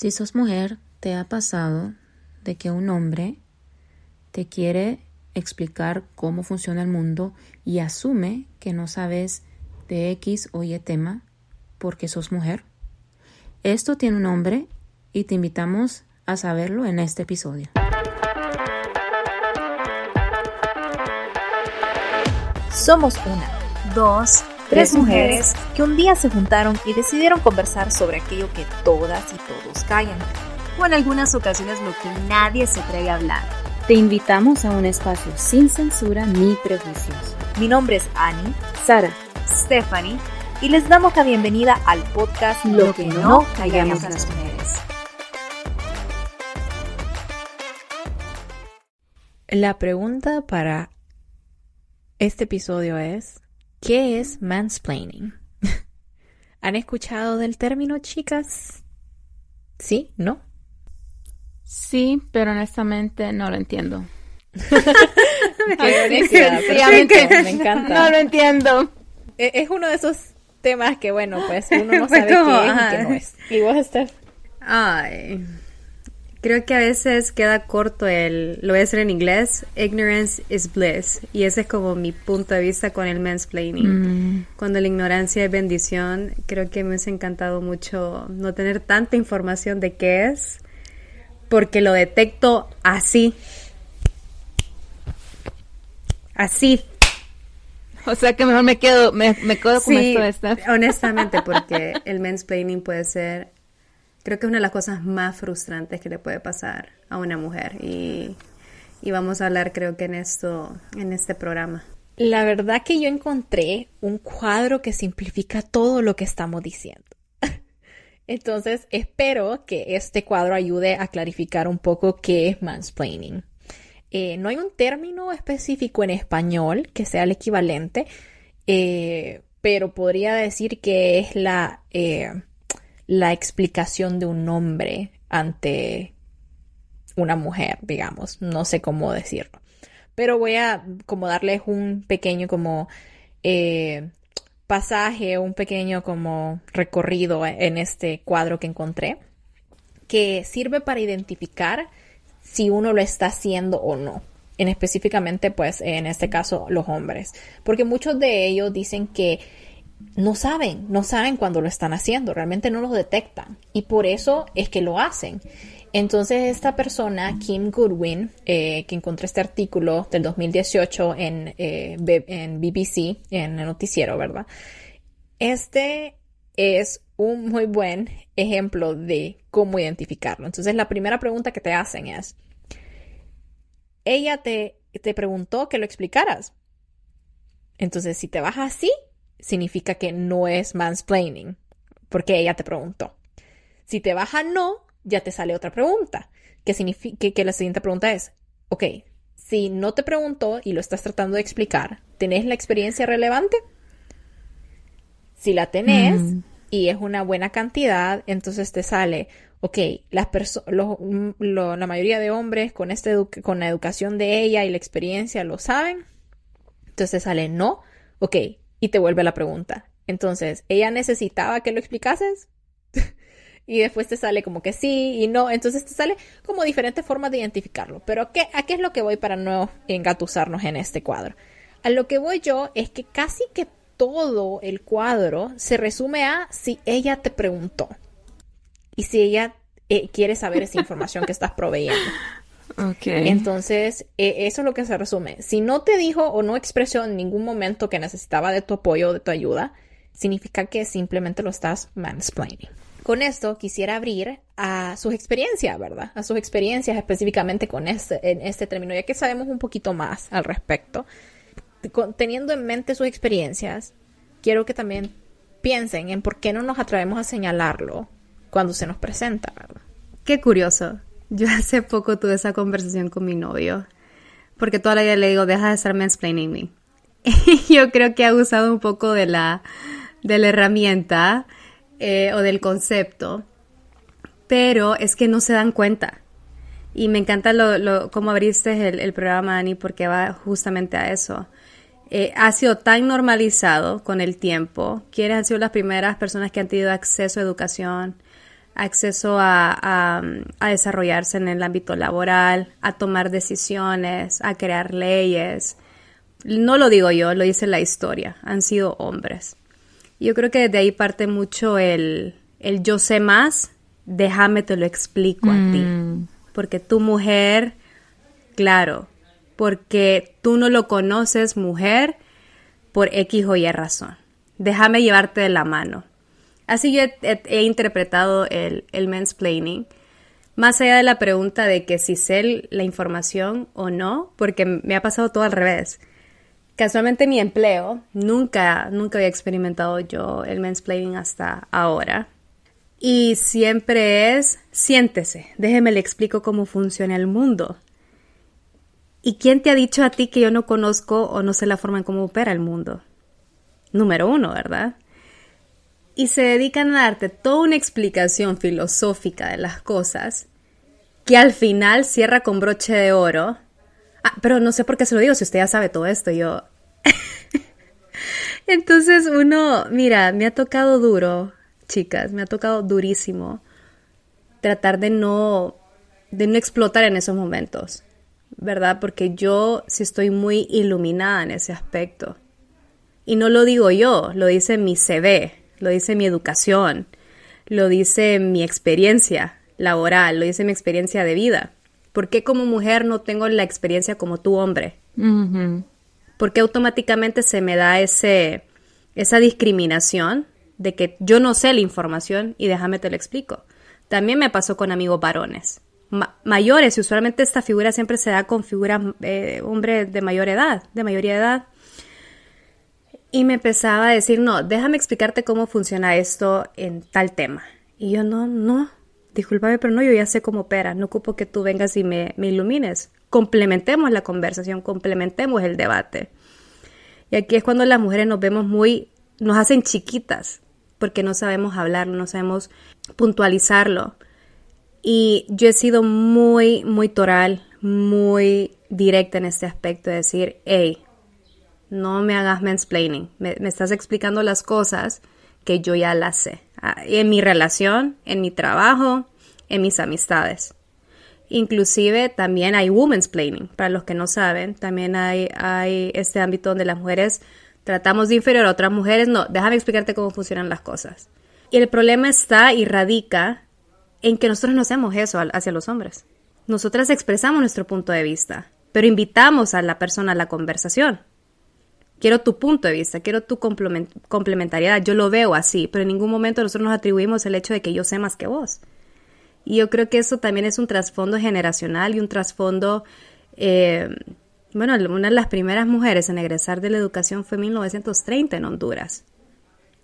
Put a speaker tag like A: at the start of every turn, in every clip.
A: Si sos mujer, te ha pasado de que un hombre te quiere explicar cómo funciona el mundo y asume que no sabes de X o Y tema porque sos mujer. Esto tiene un nombre y te invitamos a saberlo en este episodio.
B: Somos una, dos, tres mujeres que un día se juntaron y decidieron conversar sobre aquello que todas y todos callan, o en algunas ocasiones lo que nadie se atreve a hablar.
A: Te invitamos a un espacio sin censura ni prejuicios.
B: Mi nombre es Annie,
A: Sara,
B: Stephanie, y les damos la bienvenida al podcast Lo, que, no callamos las mujeres.
A: La pregunta para este episodio es, ¿qué es mansplaining? ¿Han escuchado del término, chicas? ¿Sí? ¿No?
C: Sí, pero honestamente no lo entiendo.
A: me, encanta.
C: No lo entiendo.
A: E, es uno de esos temas que, bueno, pues uno no sabe qué es y qué no es. ¿Y vos, Steph?
D: Ay, creo que a veces queda corto el, lo voy a decir en inglés, ignorance is bliss. Y ese es como mi punto de vista con el mansplaining.
A: Mm.
D: Cuando la ignorancia es bendición, creo que me ha encantado mucho no tener tanta información de qué es, porque lo detecto así. Así.
C: O sea que mejor me quedo, me, me quedo con
D: Sí,
C: esto de Steph.
D: honestamente, porque el mansplaining puede ser, creo que es una de las cosas más frustrantes que le puede pasar a una mujer. Y, y vamos a hablar, creo que en esto, en este programa.
A: La verdad que yo encontré un cuadro que simplifica todo lo que estamos diciendo. Entonces, espero que este cuadro ayude a clarificar un poco qué es mansplaining. Eh, no hay un término específico en español que sea el equivalente, eh, pero podría decir que es la, eh, la explicación de un nombre ante una mujer, digamos. No sé cómo decirlo. Pero voy a como darles un pequeño como eh, pasaje, un pequeño como recorrido en este cuadro que encontré, que sirve para identificar si uno lo está haciendo o no. En específicamente, pues, en este caso, los hombres. Porque muchos de ellos dicen que no saben, no saben cuando lo están haciendo, realmente no lo detectan. Y por eso es que lo hacen. Entonces, esta persona, Kim Goodwin, eh, que encontré este artículo del 2018 en, eh, en BBC, en el noticiero, ¿verdad? Este es un muy buen ejemplo de cómo identificarlo. Entonces, la primera pregunta que te hacen es, ella te, te preguntó que lo explicaras. Entonces, si te vas así, significa que no es mansplaining, porque ella te preguntó. Si te baja no, ya te sale otra pregunta, que significa que, la siguiente pregunta es, ok, si no te preguntó y lo estás tratando de explicar, ¿tenés la experiencia relevante? Si la tenés
C: Mm.
A: y es una buena cantidad, entonces te sale, ok, las perso- lo- lo- la mayoría de hombres con, este con la educación de ella y la experiencia lo saben. Entonces te sale no, ok, y te vuelve la pregunta. Entonces, ¿ella necesitaba que lo explicases? y después te sale como que sí y no. Entonces te sale como diferentes formas de identificarlo. Pero ¿qué, ¿a qué es lo que voy para no engatusarnos en este cuadro? A lo que voy yo es que casi que todo el cuadro se resume a si ella te preguntó y si ella eh, quiere saber esa información que estás proveyendo.
C: Ok.
A: Entonces, eh, eso es lo que se resume. Si no te dijo o no expresó en ningún momento que necesitaba de tu apoyo o de tu ayuda, significa que simplemente lo estás mansplaining. Con esto quisiera abrir a sus experiencias, ¿verdad? A sus experiencias específicamente con este, en este término, ya que sabemos un poquito más al respecto. Con- teniendo en mente sus experiencias, quiero que también piensen en por qué no nos atrevemos a señalarlo cuando se nos presenta, ¿verdad?
D: Qué curioso. Yo hace poco tuve esa conversación con mi novio, porque toda la vida le digo, deja de estar mansplaining me. Yo creo que ha usado un poco de la, de la herramienta eh, o del concepto, pero es que no se dan cuenta. Y me encanta lo, lo, cómo abriste el, programa, Ani, porque va justamente a eso. Eh, ha sido tan normalizado con el tiempo. Quienes han sido las primeras personas que han tenido acceso a educación, acceso a, desarrollarse en el ámbito laboral, a tomar decisiones, a crear leyes. No lo digo yo, lo dice la historia, han sido hombres. Yo creo que de ahí parte mucho el, el yo sé más, déjame te lo explico a ti. Mm. Porque tu mujer, claro, porque tú no lo conoces mujer por X o Y razón. Déjame llevarte de la mano. Así yo he, interpretado el, el mansplaining. Más allá de la pregunta de que si sé la información o no, porque me ha pasado todo al revés. Casualmente mi empleo, nunca, nunca había experimentado yo el mansplaining hasta ahora. Y siempre es, siéntese, déjeme le explico cómo funciona el mundo. ¿Y quién te ha dicho a ti que yo no conozco o no sé la forma en cómo opera el mundo? Número uno, ¿verdad? Y se dedican a darte toda una explicación filosófica de las cosas que al final cierra con broche de oro. Ah, pero no sé por qué se lo digo si usted ya sabe todo esto. Yo. Entonces uno, mira, me ha tocado duro, chicas, me ha tocado durísimo tratar de no, de no explotar en esos momentos, ¿verdad? Porque yo sí estoy muy iluminada en ese aspecto. Y no lo digo yo, lo dice mi CV, lo dice mi educación, lo dice mi experiencia laboral, lo dice mi experiencia de vida. ¿Por qué como mujer no tengo la experiencia como tu hombre? ¿Por qué automáticamente se me da ese, esa discriminación de que yo no sé la información y déjame te lo explico? También me pasó con amigos varones. mayores, y usualmente esta figura siempre se da con figuras eh, hombres de mayor edad, de mayoría de edad. Y me empezaba a decir, no, déjame explicarte cómo funciona esto en tal tema. Y yo, no, no, discúlpame, pero no, yo ya sé cómo opera, no ocupo que tú vengas y me, me ilumines. Complementemos la conversación, complementemos el debate. Y aquí es cuando las mujeres nos vemos muy, nos hacen chiquitas, porque no sabemos hablar, no sabemos puntualizarlo. Y yo he sido muy, muy toral, muy directa en este aspecto de decir, hey, no me hagas mansplaining. Me, me estás explicando las cosas que yo ya las sé. Ah, en mi relación, en mi trabajo, en mis amistades. Inclusive también hay women's planning, para los que no saben, también hay, este ámbito donde las mujeres tratamos de inferior a otras mujeres. No, déjame explicarte cómo funcionan las cosas. Y el problema está y radica en que nosotros no hacemos eso hacia los hombres. Nosotras expresamos nuestro punto de vista, pero invitamos a la persona a la conversación. Quiero tu punto de vista, quiero tu complementariedad. Yo lo veo así, pero en ningún momento nosotros nos atribuimos el hecho de que yo sé más que vos. Y yo creo que eso también es un trasfondo generacional y un trasfondo... Eh, bueno, una de las primeras mujeres en egresar de la educación fue en 1930 en Honduras.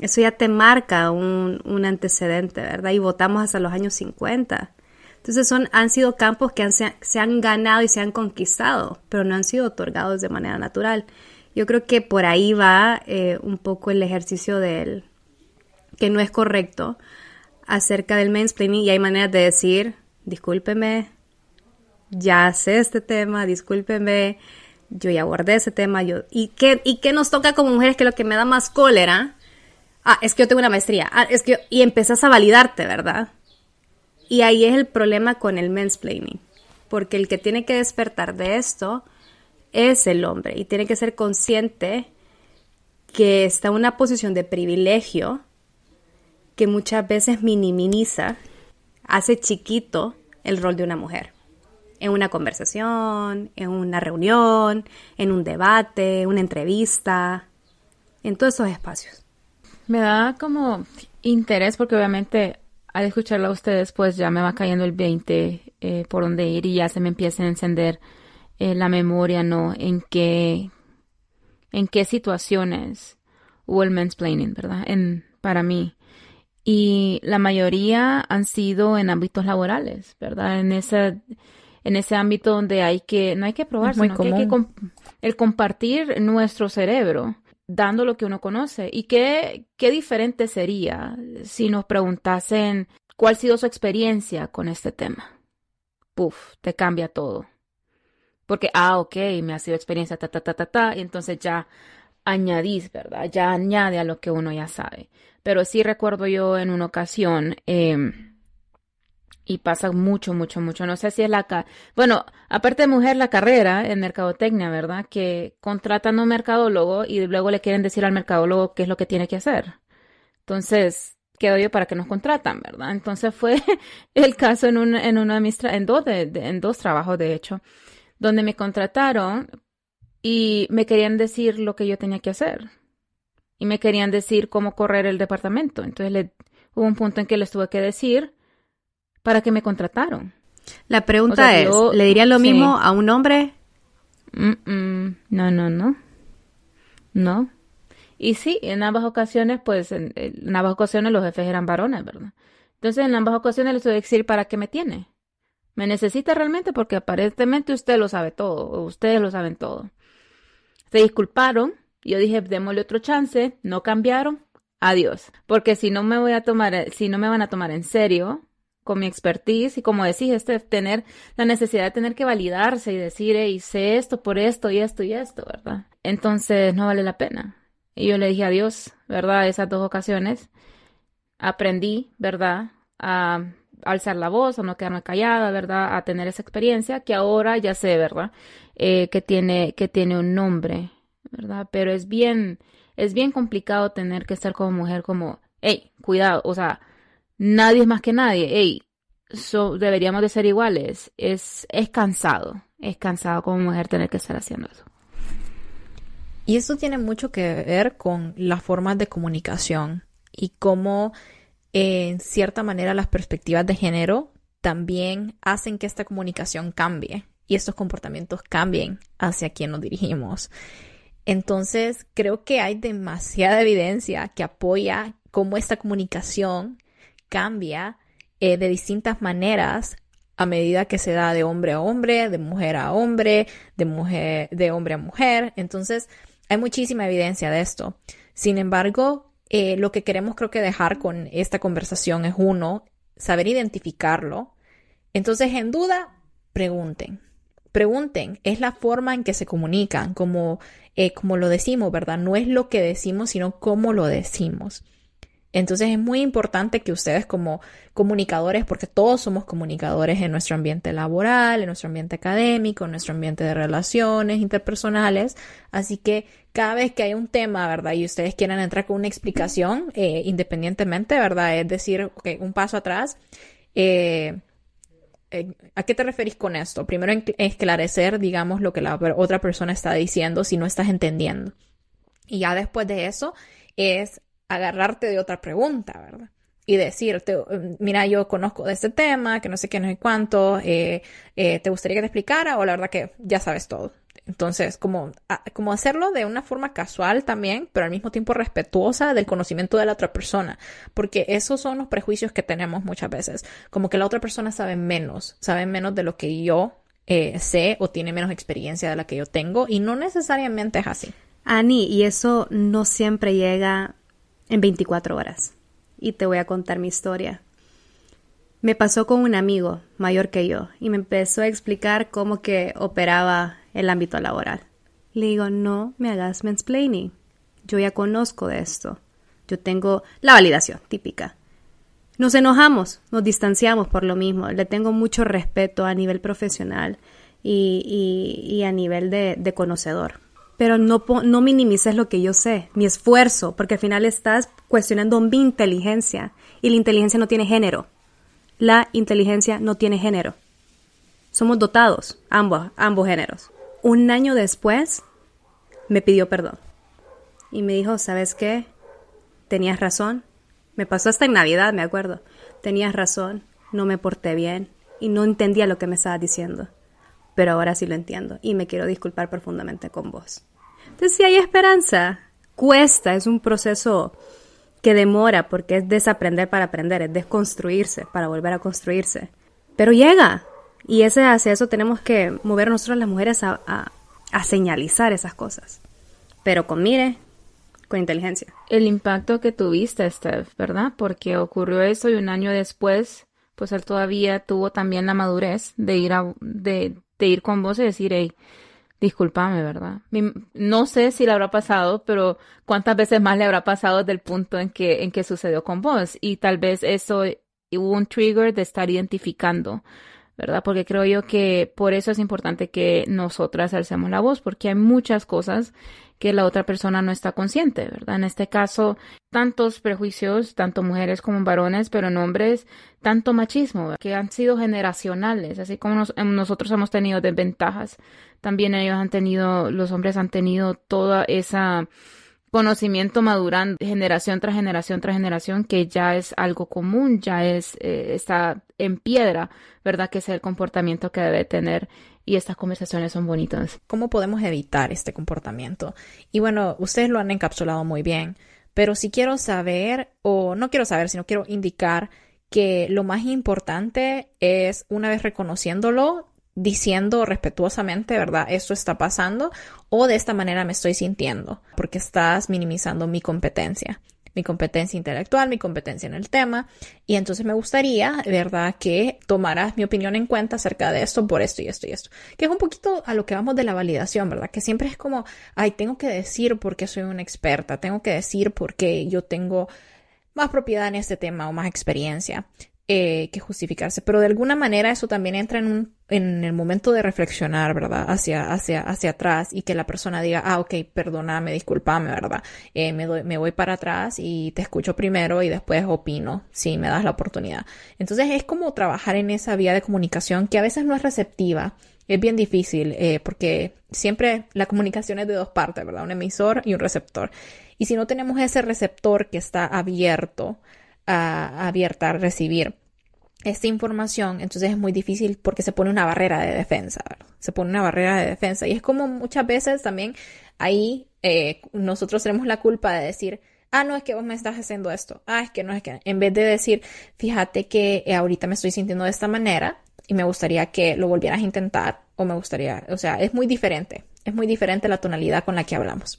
D: Eso ya te marca un, un antecedente, ¿verdad? Y votamos hasta los años 50. Entonces son, han sido campos que se han ganado y se han conquistado, pero no han sido otorgados de manera natural. Yo creo que por ahí va eh, un poco el ejercicio del que no es correcto acerca del mansplaining y hay maneras de decir, discúlpeme, ya sé este tema, discúlpeme, yo ya guardé ese tema, yo, ¿y qué, y qué nos toca como mujeres que lo que me da más cólera? Ah, es que yo tengo una maestría, ah, es que, y empezás a validarte, ¿verdad? Y ahí es el problema con el mansplaining, porque el que tiene que despertar de esto es el hombre y tiene que ser consciente que está en una posición de privilegio que muchas veces minimiza, hace chiquito el rol de una mujer. En una conversación, en una reunión, en un debate, una entrevista, en todos esos espacios.
C: Me da como interés porque obviamente al escucharla a ustedes pues ya me va cayendo el 20 eh, por dónde ir y ya se me empieza a encender eh, la memoria, ¿no? En qué, en qué situaciones hubo el mansplaining, ¿verdad? En, para mí. Y la mayoría han sido en ámbitos laborales, ¿verdad? En ese, en ese ámbito donde hay que, no hay que probar, sino que hay que el compartir nuestro cerebro dando lo que uno conoce. ¿Y qué, qué diferente sería si nos preguntasen cuál ha sido su experiencia con este tema? Puf, te cambia todo. Porque, ah, ok, me ha sido experiencia, ta, ta, ta, ta, ta, y entonces ya añadís, ¿verdad? Ya añade a lo que uno ya sabe. Pero sí recuerdo yo en una ocasión, em, Y pasa mucho, mucho, mucho. No sé si es la... Ca bueno, aparte de mujer, la carrera en mercadotecnia, ¿verdad? Que contratan a un mercadólogo y luego le quieren decir al mercadólogo qué es lo que tiene que hacer. Entonces, quedo yo para que nos contratan, ¿verdad? Entonces fue el caso en, un, en uno de mis... en, dos en dos trabajos, de hecho, donde me contrataron y me querían decir lo que yo tenía que hacer. Y me querían decir cómo correr el departamento. Entonces le, hubo un punto en que les tuve que decir para que me contrataron.
D: La pregunta es, ¿le diría lo mismo a un hombre?
C: no, no, no. No. Y sí, en ambas ocasiones, pues, en, ambas ocasiones los jefes eran varones, ¿verdad? Entonces, en ambas ocasiones les tuve que decir para qué me tiene. Me necesita realmente porque aparentemente usted lo sabe todo, o ustedes lo saben todo. Se disculparon, yo dije, démosle otro chance, no cambiaron, adiós. Porque si no me voy a tomar, si no me van a tomar en serio, con mi expertise y como decís, este tener la necesidad de tener que validarse y decir, hice esto por esto y esto y esto, ¿verdad? Entonces no vale la pena. Y yo le dije adiós, ¿verdad? Esas dos ocasiones. Aprendí, ¿verdad? A alzar la voz, a no quedarme callada, ¿verdad? A tener esa experiencia que ahora ya sé, ¿verdad? Eh, que tiene, que tiene un nombre, ¿verdad? Pero es bien, es bien complicado tener que estar como mujer como, hey, cuidado, o sea, nadie es más que nadie, hey, deberíamos de ser iguales. Es, es cansado, es cansado como mujer tener que estar haciendo eso.
A: Y eso tiene mucho que ver con las formas de comunicación y cómo en cierta manera las perspectivas de género también hacen que esta comunicación cambie y estos comportamientos cambien hacia quien nos dirigimos. Entonces, creo que hay demasiada evidencia que apoya cómo esta comunicación cambia eh, de distintas maneras a medida que se da de hombre a hombre, de mujer a hombre, de mujer, de hombre a mujer. Entonces, hay muchísima evidencia de esto. Sin embargo, eh, lo que queremos creo que dejar con esta conversación es uno, saber identificarlo. Entonces, en duda, pregunten. Pregunten, es la forma en que se comunican, como, eh, como lo decimos, ¿verdad? No es lo que decimos, sino cómo lo decimos. Entonces es muy importante que ustedes como comunicadores, porque todos somos comunicadores en nuestro ambiente laboral, en nuestro ambiente académico, en nuestro ambiente de relaciones interpersonales, así que cada vez que hay un tema, ¿verdad? Y ustedes quieran entrar con una explicación eh, independientemente, ¿verdad? Es decir, un paso atrás. Eh, eh, ¿A qué te referís con esto? Primero esclarecer, digamos, lo que la otra persona está diciendo si no estás entendiendo. Y ya después de eso es agarrarte de otra pregunta, ¿verdad? Y decirte, mira, yo conozco de este tema, que no sé qué, no sé cuánto, eh, eh, ¿te gustaría que te explicara? O la verdad que ya sabes todo. Entonces, como, como hacerlo de una forma casual también, pero al mismo tiempo respetuosa del conocimiento de la otra persona, porque esos son los prejuicios que tenemos muchas veces, como que la otra persona sabe menos, sabe menos de lo que yo eh, sé o tiene menos experiencia de la que yo tengo, y no necesariamente es así.
D: Ani, y eso no siempre llega en 24 horas. Y te voy a contar mi historia. Me pasó con un amigo mayor que yo y me empezó a explicar cómo que operaba el ámbito laboral. Le digo, no me hagas mansplaining. Yo ya conozco de esto. Yo tengo la validación típica. Nos enojamos, nos distanciamos por lo mismo. Le tengo mucho respeto a nivel profesional y, a nivel de conocedor pero no, no minimices lo que yo sé, mi esfuerzo, porque al final estás cuestionando mi inteligencia y la inteligencia no tiene género. La inteligencia no tiene género. Somos dotados, ambos, ambos géneros. Un año después, me pidió perdón. Y me dijo, ¿sabes qué? Tenías razón. Me pasó hasta en Navidad, me acuerdo. Tenías razón, no me porté bien y no entendía lo que me estabas diciendo pero ahora sí lo entiendo y me quiero disculpar profundamente con vos. Entonces, si hay esperanza, cuesta, es un proceso que demora porque es desaprender para aprender, es desconstruirse para volver a construirse. Pero llega. Y ese, hacia eso tenemos que mover nosotros las mujeres a, a señalizar esas cosas. Pero con mire, con inteligencia.
C: El impacto que tuviste, Steph, ¿verdad? Porque ocurrió eso y un año después, pues él todavía tuvo también la madurez de ir a, de, de ir con vos y decir, hey, discúlpame, ¿verdad? No sé si le habrá pasado, pero cuántas veces más le habrá pasado desde el punto en que, en que sucedió con vos. Y tal vez eso hubo un trigger de estar identificando, ¿verdad? Porque creo yo que por eso es importante que nosotras alcemos la voz, porque hay muchas cosas que la otra persona no está consciente, ¿verdad? En este caso, tantos prejuicios, tanto mujeres como varones, pero en hombres, tanto machismo, que han sido generacionales, así como nosotros hemos tenido desventajas, también ellos han tenido, los hombres han tenido toda esa conocimiento madurando generación tras generación tras generación que ya es algo común, ya es eh, está en piedra, ¿verdad? Que es el comportamiento que debe tener y estas conversaciones son bonitas.
A: ¿Cómo podemos evitar este comportamiento? Y bueno, ustedes lo han encapsulado muy bien, pero si quiero saber o no quiero saber, sino quiero indicar que lo más importante es una vez reconociéndolo, diciendo respetuosamente, ¿verdad? Esto está pasando o de esta manera me estoy sintiendo porque estás minimizando mi competencia, mi competencia intelectual, mi competencia en el tema y entonces me gustaría, ¿verdad? Que tomaras mi opinión en cuenta acerca de esto por esto y esto y esto, que es un poquito a lo que vamos de la validación, ¿verdad? Que siempre es como, ay, tengo que decir porque soy una experta, tengo que decir porque yo tengo más propiedad en este tema o más experiencia. Eh, que justificarse, pero de alguna manera eso también entra en, un, en el momento de reflexionar, ¿verdad? Hacia, hacia, hacia atrás y que la persona diga, ah, ok, perdóname, discúlpame, ¿verdad? Eh, me, doy, me voy para atrás y te escucho primero y después opino, si me das la oportunidad. Entonces es como trabajar en esa vía de comunicación que a veces no es receptiva, es bien difícil eh, porque siempre la comunicación es de dos partes, ¿verdad? Un emisor y un receptor. Y si no tenemos ese receptor que está abierto, abierta a recibir esta información, entonces es muy difícil porque se pone una barrera de defensa, se pone una barrera de defensa. Y es como muchas veces también ahí eh, nosotros tenemos la culpa de decir, ah, no es que vos me estás haciendo esto, ah, es que no es que, en vez de decir, fíjate que eh, ahorita me estoy sintiendo de esta manera y me gustaría que lo volvieras a intentar o me gustaría, o sea, es muy diferente, es muy diferente la tonalidad con la que hablamos.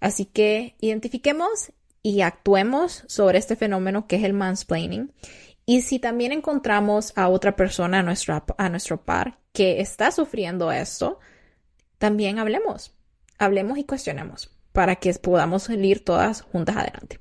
A: Así que identifiquemos y actuemos sobre este fenómeno que es el mansplaining. Y si también encontramos a otra persona, a nuestro, a nuestro par, que está sufriendo esto, también hablemos, hablemos y cuestionemos para que podamos ir todas juntas adelante.